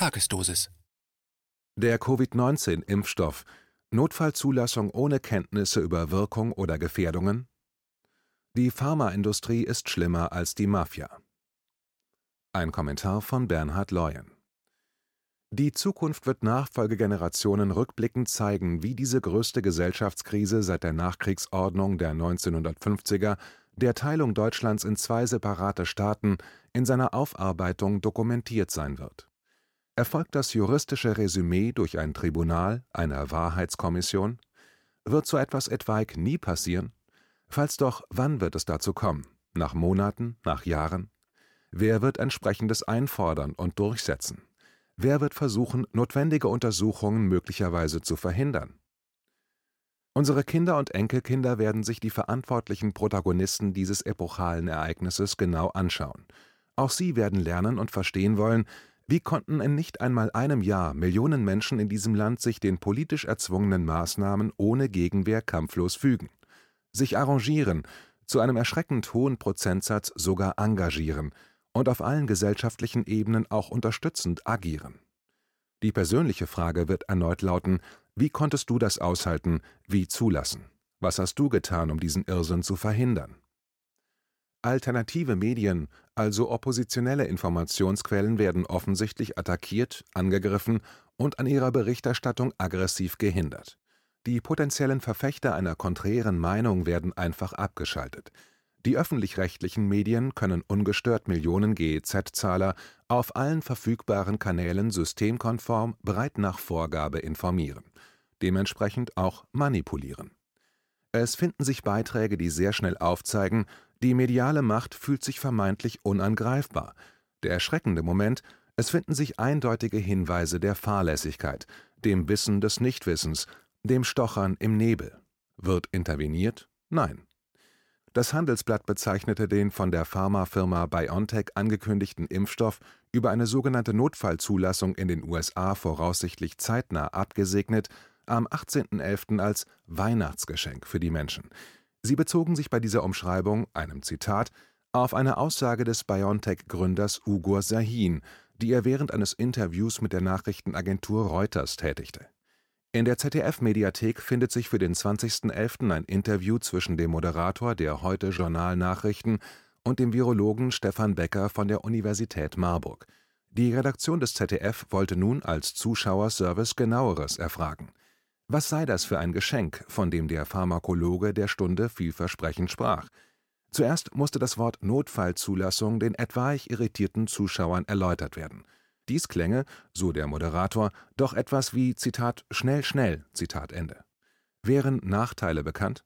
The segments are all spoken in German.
Tagesdosis. Der Covid-19-Impfstoff. Notfallzulassung ohne Kenntnisse über Wirkung oder Gefährdungen? Die Pharmaindustrie ist schlimmer als die Mafia. Ein Kommentar von Bernhard Leuen. Die Zukunft wird Nachfolgegenerationen rückblickend zeigen, wie diese größte Gesellschaftskrise seit der Nachkriegsordnung der 1950er, der Teilung Deutschlands in zwei separate Staaten, in seiner Aufarbeitung dokumentiert sein wird. Erfolgt das juristische Resümee durch ein Tribunal, einer Wahrheitskommission? Wird so etwas etwaig nie passieren? Falls doch, wann wird es dazu kommen? Nach Monaten, nach Jahren? Wer wird entsprechendes einfordern und durchsetzen? Wer wird versuchen, notwendige Untersuchungen möglicherweise zu verhindern? Unsere Kinder und Enkelkinder werden sich die verantwortlichen Protagonisten dieses epochalen Ereignisses genau anschauen. Auch sie werden lernen und verstehen wollen, wie konnten in nicht einmal einem Jahr Millionen Menschen in diesem Land sich den politisch erzwungenen Maßnahmen ohne Gegenwehr kampflos fügen, sich arrangieren, zu einem erschreckend hohen Prozentsatz sogar engagieren und auf allen gesellschaftlichen Ebenen auch unterstützend agieren? Die persönliche Frage wird erneut lauten: Wie konntest du das aushalten, wie zulassen? Was hast du getan, um diesen Irrsinn zu verhindern? Alternative Medien, also oppositionelle Informationsquellen werden offensichtlich attackiert, angegriffen und an ihrer Berichterstattung aggressiv gehindert. Die potenziellen Verfechter einer konträren Meinung werden einfach abgeschaltet. Die öffentlich-rechtlichen Medien können ungestört Millionen GEZ-Zahler auf allen verfügbaren Kanälen systemkonform breit nach Vorgabe informieren, dementsprechend auch manipulieren. Es finden sich Beiträge, die sehr schnell aufzeigen, die mediale Macht fühlt sich vermeintlich unangreifbar. Der erschreckende Moment, es finden sich eindeutige Hinweise der Fahrlässigkeit, dem Wissen des Nichtwissens, dem Stochern im Nebel. Wird interveniert? Nein. Das Handelsblatt bezeichnete den von der Pharmafirma BioNTech angekündigten Impfstoff über eine sogenannte Notfallzulassung in den USA voraussichtlich zeitnah abgesegnet am 18.11. als Weihnachtsgeschenk für die Menschen. Sie bezogen sich bei dieser Umschreibung, einem Zitat, auf eine Aussage des BioNTech-Gründers Ugur Sahin, die er während eines Interviews mit der Nachrichtenagentur Reuters tätigte. In der ZDF-Mediathek findet sich für den 20.11. ein Interview zwischen dem Moderator der Heute Journal Nachrichten und dem Virologen Stefan Becker von der Universität Marburg. Die Redaktion des ZDF wollte nun als Zuschauerservice genaueres erfragen. Was sei das für ein Geschenk, von dem der Pharmakologe der Stunde vielversprechend sprach? Zuerst musste das Wort Notfallzulassung den etwaig irritierten Zuschauern erläutert werden. Dies klänge, so der Moderator, doch etwas wie Zitat schnell schnell Zitat Ende. Wären Nachteile bekannt?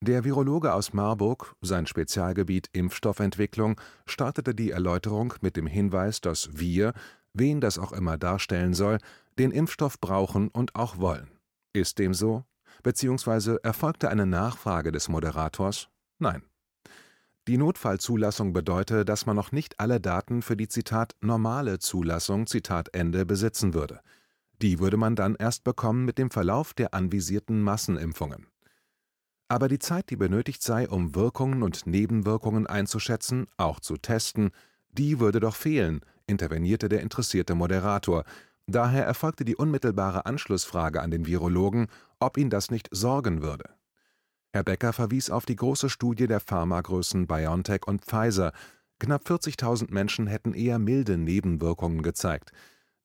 Der Virologe aus Marburg, sein Spezialgebiet Impfstoffentwicklung, startete die Erläuterung mit dem Hinweis, dass wir, wen das auch immer darstellen soll, den Impfstoff brauchen und auch wollen. Ist dem so? Beziehungsweise erfolgte eine Nachfrage des Moderators? Nein. Die Notfallzulassung bedeute, dass man noch nicht alle Daten für die Zitat normale Zulassung Zitat Ende besitzen würde. Die würde man dann erst bekommen mit dem Verlauf der anvisierten Massenimpfungen. Aber die Zeit, die benötigt sei, um Wirkungen und Nebenwirkungen einzuschätzen, auch zu testen, die würde doch fehlen, intervenierte der interessierte Moderator, Daher erfolgte die unmittelbare Anschlussfrage an den Virologen, ob ihn das nicht sorgen würde. Herr Becker verwies auf die große Studie der Pharmagrößen BioNTech und Pfizer. Knapp 40.000 Menschen hätten eher milde Nebenwirkungen gezeigt.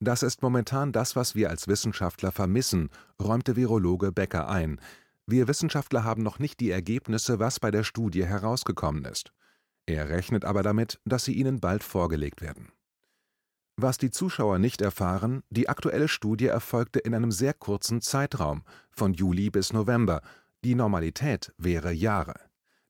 Das ist momentan das, was wir als Wissenschaftler vermissen, räumte Virologe Becker ein. Wir Wissenschaftler haben noch nicht die Ergebnisse, was bei der Studie herausgekommen ist. Er rechnet aber damit, dass sie ihnen bald vorgelegt werden. Was die Zuschauer nicht erfahren, die aktuelle Studie erfolgte in einem sehr kurzen Zeitraum, von Juli bis November, die Normalität wäre Jahre.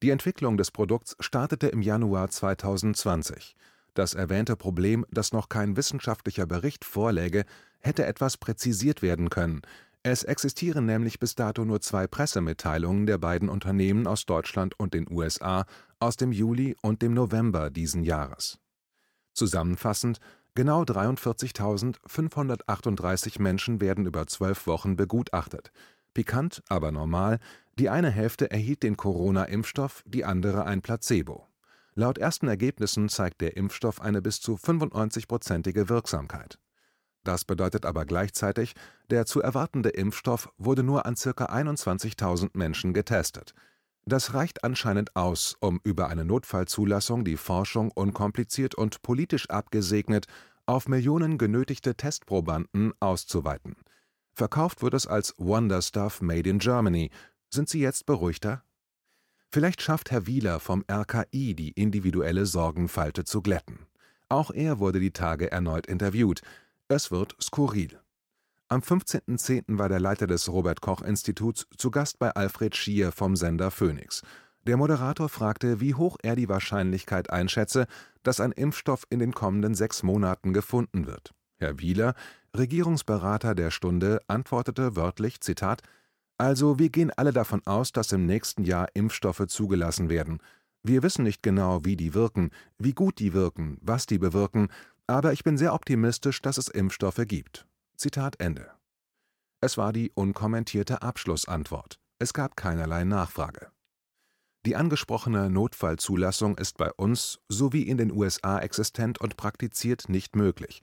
Die Entwicklung des Produkts startete im Januar 2020. Das erwähnte Problem, dass noch kein wissenschaftlicher Bericht vorläge, hätte etwas präzisiert werden können. Es existieren nämlich bis dato nur zwei Pressemitteilungen der beiden Unternehmen aus Deutschland und den USA aus dem Juli und dem November diesen Jahres. Zusammenfassend Genau 43.538 Menschen werden über zwölf Wochen begutachtet. Pikant, aber normal, die eine Hälfte erhielt den Corona-Impfstoff, die andere ein Placebo. Laut ersten Ergebnissen zeigt der Impfstoff eine bis zu 95-prozentige Wirksamkeit. Das bedeutet aber gleichzeitig, der zu erwartende Impfstoff wurde nur an ca. 21.000 Menschen getestet. Das reicht anscheinend aus, um über eine Notfallzulassung die Forschung unkompliziert und politisch abgesegnet auf Millionen genötigte Testprobanden auszuweiten. Verkauft wird es als Wonder Stuff Made in Germany. Sind Sie jetzt beruhigter? Vielleicht schafft Herr Wieler vom RKI die individuelle Sorgenfalte zu glätten. Auch er wurde die Tage erneut interviewt. Es wird skurril. Am 15.10. war der Leiter des Robert-Koch-Instituts zu Gast bei Alfred Schier vom Sender Phoenix. Der Moderator fragte, wie hoch er die Wahrscheinlichkeit einschätze, dass ein Impfstoff in den kommenden sechs Monaten gefunden wird. Herr Wieler, Regierungsberater der Stunde, antwortete wörtlich: Zitat, Also, wir gehen alle davon aus, dass im nächsten Jahr Impfstoffe zugelassen werden. Wir wissen nicht genau, wie die wirken, wie gut die wirken, was die bewirken, aber ich bin sehr optimistisch, dass es Impfstoffe gibt. Zitat Ende. Es war die unkommentierte Abschlussantwort. Es gab keinerlei Nachfrage. Die angesprochene Notfallzulassung ist bei uns sowie in den USA existent und praktiziert nicht möglich.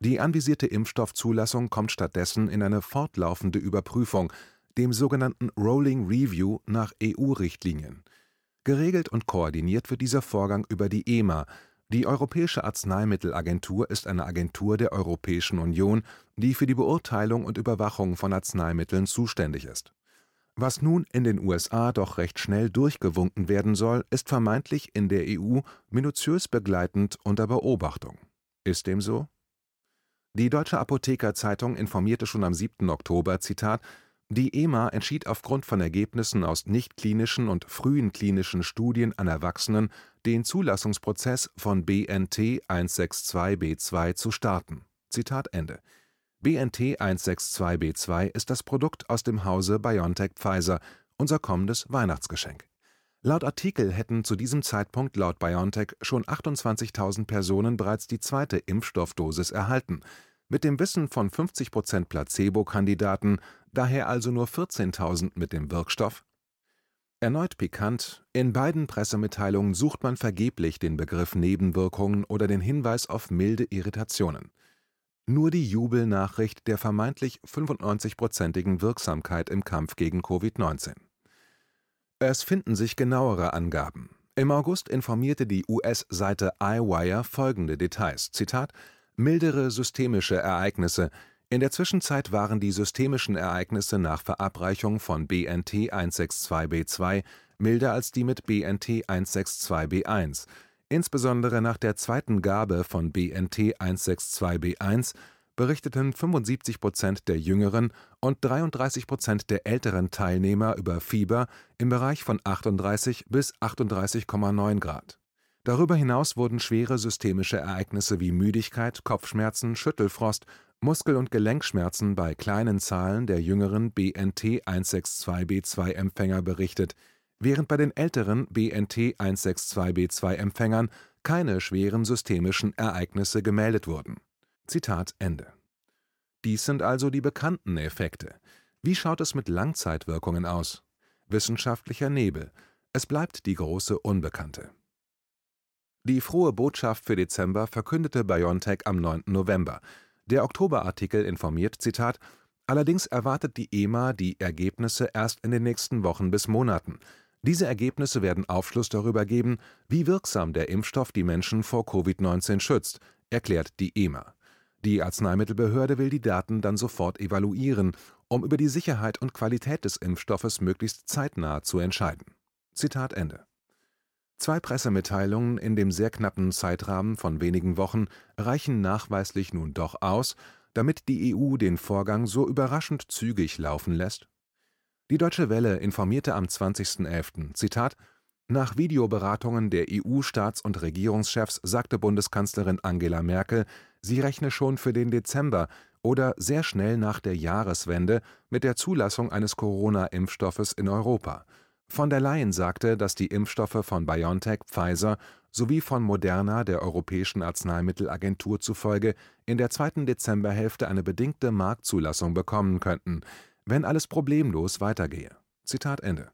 Die anvisierte Impfstoffzulassung kommt stattdessen in eine fortlaufende Überprüfung, dem sogenannten Rolling Review nach EU-Richtlinien. Geregelt und koordiniert wird dieser Vorgang über die EMA, die Europäische Arzneimittelagentur ist eine Agentur der Europäischen Union, die für die Beurteilung und Überwachung von Arzneimitteln zuständig ist. Was nun in den USA doch recht schnell durchgewunken werden soll, ist vermeintlich in der EU minutiös begleitend unter Beobachtung. Ist dem so? Die Deutsche Apothekerzeitung informierte schon am 7. Oktober, Zitat, die EMA entschied aufgrund von Ergebnissen aus nichtklinischen und frühen klinischen Studien an Erwachsenen, den Zulassungsprozess von BNT162b2 zu starten. Ende. BNT162b2 ist das Produkt aus dem Hause BioNTech Pfizer, unser kommendes Weihnachtsgeschenk. Laut Artikel hätten zu diesem Zeitpunkt laut BioNTech schon 28.000 Personen bereits die zweite Impfstoffdosis erhalten. Mit dem Wissen von 50 Prozent Placebo-Kandidaten daher also nur 14.000 mit dem Wirkstoff? Erneut pikant, in beiden Pressemitteilungen sucht man vergeblich den Begriff Nebenwirkungen oder den Hinweis auf milde Irritationen. Nur die Jubelnachricht der vermeintlich 95-prozentigen Wirksamkeit im Kampf gegen Covid-19. Es finden sich genauere Angaben. Im August informierte die US-Seite iWire folgende Details: Zitat: Mildere systemische Ereignisse, in der Zwischenzeit waren die systemischen Ereignisse nach Verabreichung von BNT162b2 milder als die mit BNT162b1, insbesondere nach der zweiten Gabe von BNT162b1 berichteten 75 Prozent der jüngeren und 33 Prozent der älteren Teilnehmer über Fieber im Bereich von 38 bis 38,9 Grad. Darüber hinaus wurden schwere systemische Ereignisse wie Müdigkeit, Kopfschmerzen, Schüttelfrost Muskel und Gelenkschmerzen bei kleinen Zahlen der jüngeren BNT162b2-Empfänger berichtet, während bei den älteren BNT162b2-Empfängern keine schweren systemischen Ereignisse gemeldet wurden. Zitat Ende. Dies sind also die bekannten Effekte. Wie schaut es mit Langzeitwirkungen aus? Wissenschaftlicher Nebel. Es bleibt die große Unbekannte. Die frohe Botschaft für Dezember verkündete BioNTech am 9. November. Der Oktoberartikel informiert: Zitat, Allerdings erwartet die EMA die Ergebnisse erst in den nächsten Wochen bis Monaten. Diese Ergebnisse werden Aufschluss darüber geben, wie wirksam der Impfstoff die Menschen vor Covid-19 schützt, erklärt die EMA. Die Arzneimittelbehörde will die Daten dann sofort evaluieren, um über die Sicherheit und Qualität des Impfstoffes möglichst zeitnah zu entscheiden. Zitat Ende Zwei Pressemitteilungen in dem sehr knappen Zeitrahmen von wenigen Wochen reichen nachweislich nun doch aus, damit die EU den Vorgang so überraschend zügig laufen lässt? Die Deutsche Welle informierte am 20.11. Zitat Nach Videoberatungen der EU-Staats- und Regierungschefs sagte Bundeskanzlerin Angela Merkel, sie rechne schon für den Dezember oder sehr schnell nach der Jahreswende mit der Zulassung eines Corona-Impfstoffes in Europa von der Leyen sagte, dass die Impfstoffe von BioNTech, Pfizer sowie von Moderna der Europäischen Arzneimittelagentur zufolge in der zweiten Dezemberhälfte eine bedingte Marktzulassung bekommen könnten, wenn alles problemlos weitergehe. Zitat Ende.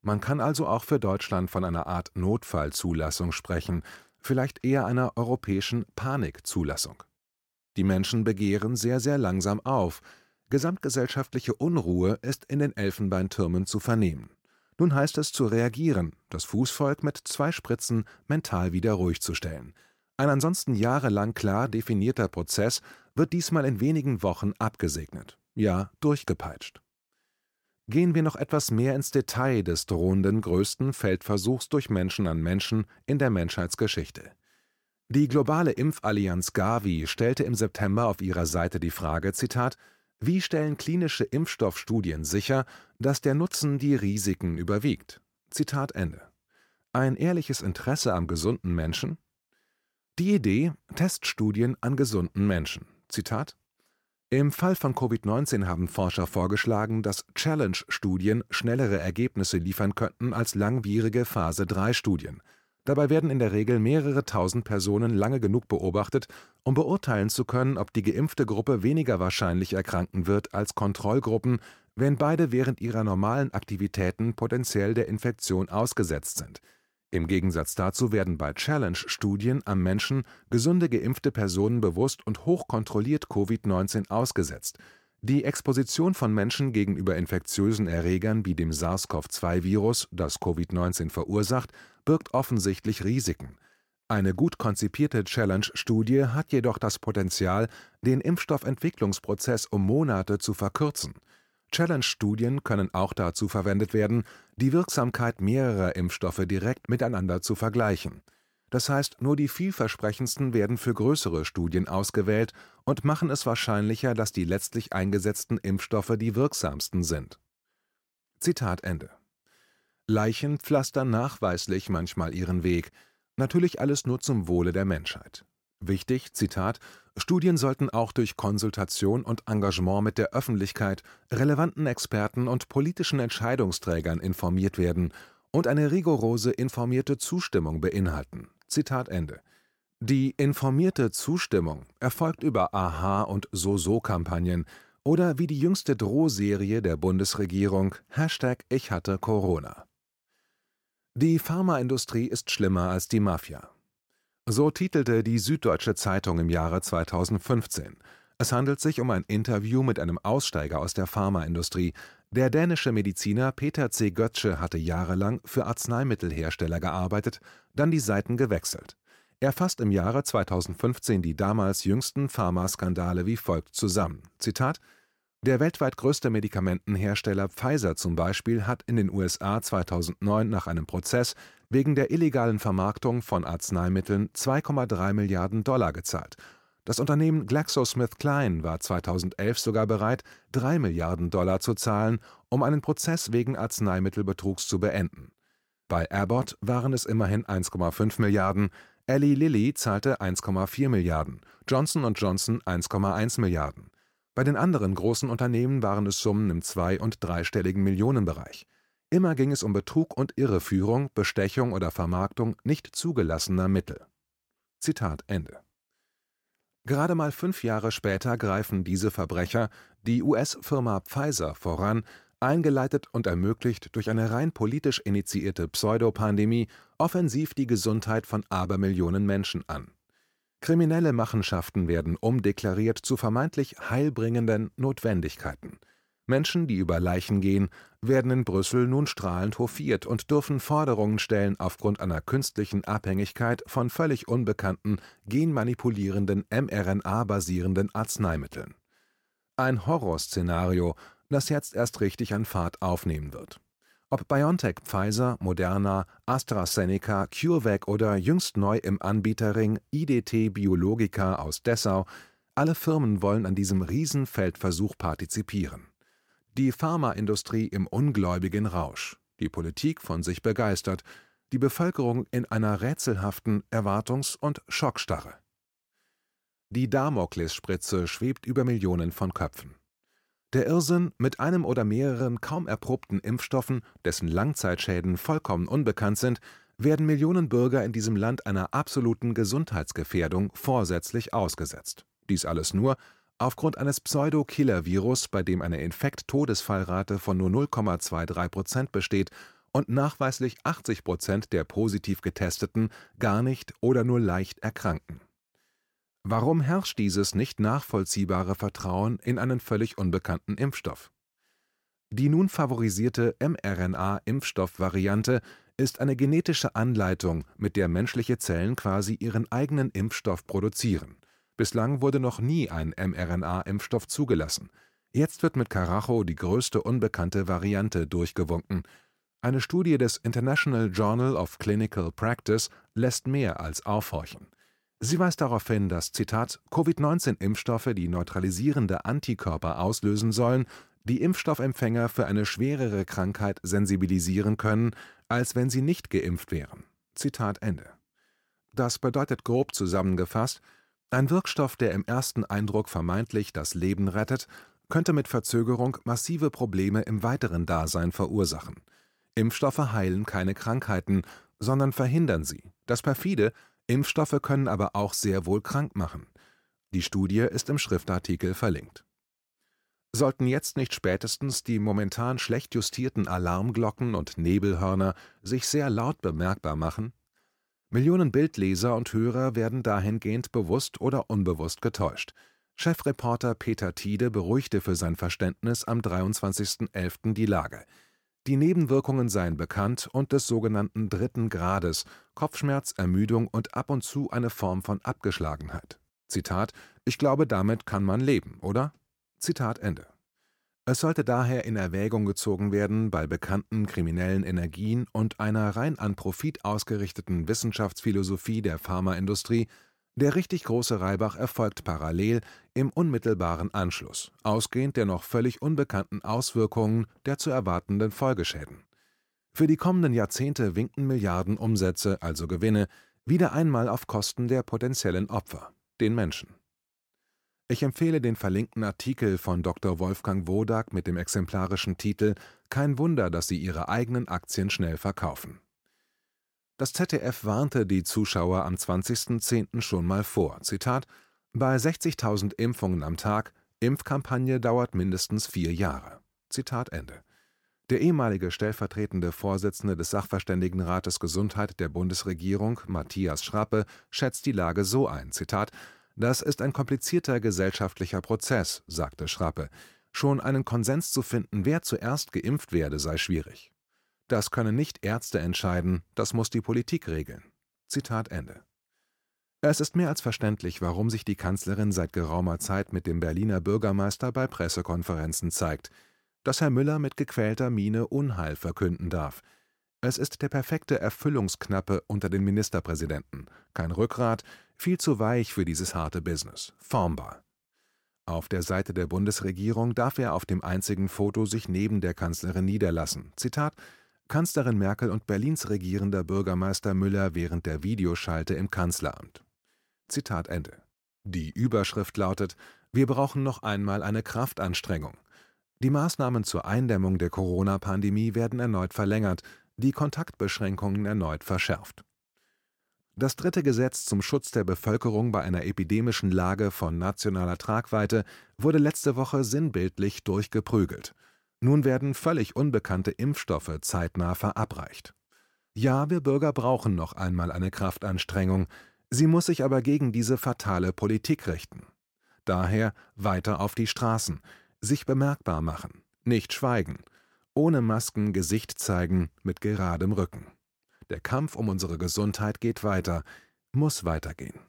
Man kann also auch für Deutschland von einer Art Notfallzulassung sprechen, vielleicht eher einer europäischen Panikzulassung Die Menschen begehren sehr, sehr langsam auf. Gesamtgesellschaftliche Unruhe ist in den Elfenbeintürmen zu vernehmen. Nun heißt es zu reagieren, das Fußvolk mit zwei Spritzen mental wieder ruhig zu stellen. Ein ansonsten jahrelang klar definierter Prozess wird diesmal in wenigen Wochen abgesegnet, ja durchgepeitscht. Gehen wir noch etwas mehr ins Detail des drohenden größten Feldversuchs durch Menschen an Menschen in der Menschheitsgeschichte. Die globale Impfallianz Gavi stellte im September auf ihrer Seite die Frage, Zitat, wie stellen klinische Impfstoffstudien sicher, dass der Nutzen die Risiken überwiegt? Zitat Ende. Ein ehrliches Interesse am gesunden Menschen? Die Idee Teststudien an gesunden Menschen. Zitat im Fall von Covid-19 haben Forscher vorgeschlagen, dass Challenge-Studien schnellere Ergebnisse liefern könnten als langwierige Phase-3-Studien. Dabei werden in der Regel mehrere tausend Personen lange genug beobachtet, um beurteilen zu können, ob die geimpfte Gruppe weniger wahrscheinlich erkranken wird als Kontrollgruppen, wenn beide während ihrer normalen Aktivitäten potenziell der Infektion ausgesetzt sind. Im Gegensatz dazu werden bei Challenge-Studien am Menschen gesunde geimpfte Personen bewusst und hochkontrolliert Covid-19 ausgesetzt die Exposition von Menschen gegenüber infektiösen Erregern wie dem SARS-CoV-2-Virus, das Covid-19 verursacht, birgt offensichtlich Risiken. Eine gut konzipierte Challenge-Studie hat jedoch das Potenzial, den Impfstoffentwicklungsprozess um Monate zu verkürzen. Challenge-Studien können auch dazu verwendet werden, die Wirksamkeit mehrerer Impfstoffe direkt miteinander zu vergleichen das heißt, nur die vielversprechendsten werden für größere Studien ausgewählt und machen es wahrscheinlicher, dass die letztlich eingesetzten Impfstoffe die wirksamsten sind. Zitat Ende. Leichen pflastern nachweislich manchmal ihren Weg, natürlich alles nur zum Wohle der Menschheit. Wichtig, Zitat, Studien sollten auch durch Konsultation und Engagement mit der Öffentlichkeit, relevanten Experten und politischen Entscheidungsträgern informiert werden und eine rigorose informierte Zustimmung beinhalten. Zitat Ende. Die informierte Zustimmung erfolgt über Aha- und So-So-Kampagnen oder wie die jüngste Drohserie der Bundesregierung Ich hatte Corona. Die Pharmaindustrie ist schlimmer als die Mafia. So titelte die Süddeutsche Zeitung im Jahre 2015. Es handelt sich um ein Interview mit einem Aussteiger aus der Pharmaindustrie. Der dänische Mediziner Peter C. Götzsche hatte jahrelang für Arzneimittelhersteller gearbeitet, dann die Seiten gewechselt. Er fasst im Jahre 2015 die damals jüngsten Pharmaskandale wie folgt zusammen: Zitat der weltweit größte Medikamentenhersteller Pfizer zum Beispiel hat in den USA 2009 nach einem Prozess wegen der illegalen Vermarktung von Arzneimitteln 2,3 Milliarden Dollar gezahlt das Unternehmen GlaxoSmithKline war 2011 sogar bereit, drei Milliarden Dollar zu zahlen, um einen Prozess wegen Arzneimittelbetrugs zu beenden. Bei Abbott waren es immerhin 1,5 Milliarden, Eli Lilly zahlte 1,4 Milliarden, Johnson Johnson 1,1 Milliarden. Bei den anderen großen Unternehmen waren es Summen im zwei- und dreistelligen Millionenbereich. Immer ging es um Betrug und Irreführung, Bestechung oder Vermarktung nicht zugelassener Mittel. Zitat Ende Gerade mal fünf Jahre später greifen diese Verbrecher die US-Firma Pfizer voran, eingeleitet und ermöglicht durch eine rein politisch initiierte Pseudopandemie, offensiv die Gesundheit von Abermillionen Menschen an. Kriminelle Machenschaften werden umdeklariert zu vermeintlich heilbringenden Notwendigkeiten Menschen, die über Leichen gehen, werden in Brüssel nun strahlend hofiert und dürfen Forderungen stellen aufgrund einer künstlichen Abhängigkeit von völlig unbekannten, genmanipulierenden mRNA-basierenden Arzneimitteln. Ein Horrorszenario, das jetzt erst richtig an Fahrt aufnehmen wird. Ob BioNTech, Pfizer, Moderna, AstraZeneca, CureVac oder jüngst neu im Anbieterring IDT Biologica aus Dessau, alle Firmen wollen an diesem Riesenfeldversuch partizipieren die Pharmaindustrie im ungläubigen Rausch, die Politik von sich begeistert, die Bevölkerung in einer rätselhaften Erwartungs- und Schockstarre. Die Damoklesspritze schwebt über Millionen von Köpfen. Der Irrsinn, mit einem oder mehreren kaum erprobten Impfstoffen, dessen Langzeitschäden vollkommen unbekannt sind, werden Millionen Bürger in diesem Land einer absoluten Gesundheitsgefährdung vorsätzlich ausgesetzt. Dies alles nur, Aufgrund eines Pseudo-Killer-Virus, bei dem eine Infekt-Todesfallrate von nur 0,23 Prozent besteht und nachweislich 80 Prozent der positiv Getesteten gar nicht oder nur leicht erkranken. Warum herrscht dieses nicht nachvollziehbare Vertrauen in einen völlig unbekannten Impfstoff? Die nun favorisierte mRNA-Impfstoffvariante ist eine genetische Anleitung, mit der menschliche Zellen quasi ihren eigenen Impfstoff produzieren. Bislang wurde noch nie ein mRNA-Impfstoff zugelassen. Jetzt wird mit Karacho die größte unbekannte Variante durchgewunken. Eine Studie des International Journal of Clinical Practice lässt mehr als aufhorchen. Sie weist darauf hin, dass Zitat Covid-19-Impfstoffe, die neutralisierende Antikörper auslösen sollen, die Impfstoffempfänger für eine schwerere Krankheit sensibilisieren können, als wenn sie nicht geimpft wären. Zitat Ende. Das bedeutet grob zusammengefasst, ein Wirkstoff, der im ersten Eindruck vermeintlich das Leben rettet, könnte mit Verzögerung massive Probleme im weiteren Dasein verursachen. Impfstoffe heilen keine Krankheiten, sondern verhindern sie. Das perfide, Impfstoffe können aber auch sehr wohl krank machen. Die Studie ist im Schriftartikel verlinkt Sollten jetzt nicht spätestens die momentan schlecht justierten Alarmglocken und Nebelhörner sich sehr laut bemerkbar machen? Millionen Bildleser und Hörer werden dahingehend bewusst oder unbewusst getäuscht. Chefreporter Peter Tiede beruhigte für sein Verständnis am 23.11. die Lage. Die Nebenwirkungen seien bekannt und des sogenannten dritten Grades, Kopfschmerz, Ermüdung und ab und zu eine Form von Abgeschlagenheit. Zitat: Ich glaube, damit kann man leben, oder? Zitat Ende. Es sollte daher in Erwägung gezogen werden, bei bekannten kriminellen Energien und einer rein an Profit ausgerichteten Wissenschaftsphilosophie der Pharmaindustrie, der richtig große Reibach erfolgt parallel im unmittelbaren Anschluss, ausgehend der noch völlig unbekannten Auswirkungen der zu erwartenden Folgeschäden. Für die kommenden Jahrzehnte winken Milliarden Umsätze, also Gewinne, wieder einmal auf Kosten der potenziellen Opfer, den Menschen ich empfehle den verlinkten Artikel von Dr. Wolfgang Wodak mit dem exemplarischen Titel Kein Wunder, dass Sie Ihre eigenen Aktien schnell verkaufen. Das ZDF warnte die Zuschauer am 20.10. schon mal vor. Zitat: Bei 60.000 Impfungen am Tag, Impfkampagne dauert mindestens vier Jahre. Zitat Ende. Der ehemalige stellvertretende Vorsitzende des Sachverständigenrates Gesundheit der Bundesregierung, Matthias Schrappe, schätzt die Lage so ein: Zitat: das ist ein komplizierter gesellschaftlicher Prozess, sagte Schrappe. Schon einen Konsens zu finden, wer zuerst geimpft werde, sei schwierig. Das können nicht Ärzte entscheiden, das muss die Politik regeln. Zitat Ende. Es ist mehr als verständlich, warum sich die Kanzlerin seit geraumer Zeit mit dem Berliner Bürgermeister bei Pressekonferenzen zeigt, dass Herr Müller mit gequälter Miene Unheil verkünden darf – es ist der perfekte Erfüllungsknappe unter den Ministerpräsidenten, kein Rückgrat, viel zu weich für dieses harte Business, formbar. Auf der Seite der Bundesregierung darf er auf dem einzigen Foto sich neben der Kanzlerin niederlassen. Zitat: Kanzlerin Merkel und Berlins regierender Bürgermeister Müller während der Videoschalte im Kanzleramt. Zitat Ende. Die Überschrift lautet: Wir brauchen noch einmal eine Kraftanstrengung. Die Maßnahmen zur Eindämmung der Corona-Pandemie werden erneut verlängert, die Kontaktbeschränkungen erneut verschärft. Das dritte Gesetz zum Schutz der Bevölkerung bei einer epidemischen Lage von nationaler Tragweite wurde letzte Woche sinnbildlich durchgeprügelt. Nun werden völlig unbekannte Impfstoffe zeitnah verabreicht. Ja, wir Bürger brauchen noch einmal eine Kraftanstrengung, sie muss sich aber gegen diese fatale Politik richten. Daher weiter auf die Straßen, sich bemerkbar machen, nicht schweigen, ohne Masken Gesicht zeigen, mit geradem Rücken. Der Kampf um unsere Gesundheit geht weiter, muss weitergehen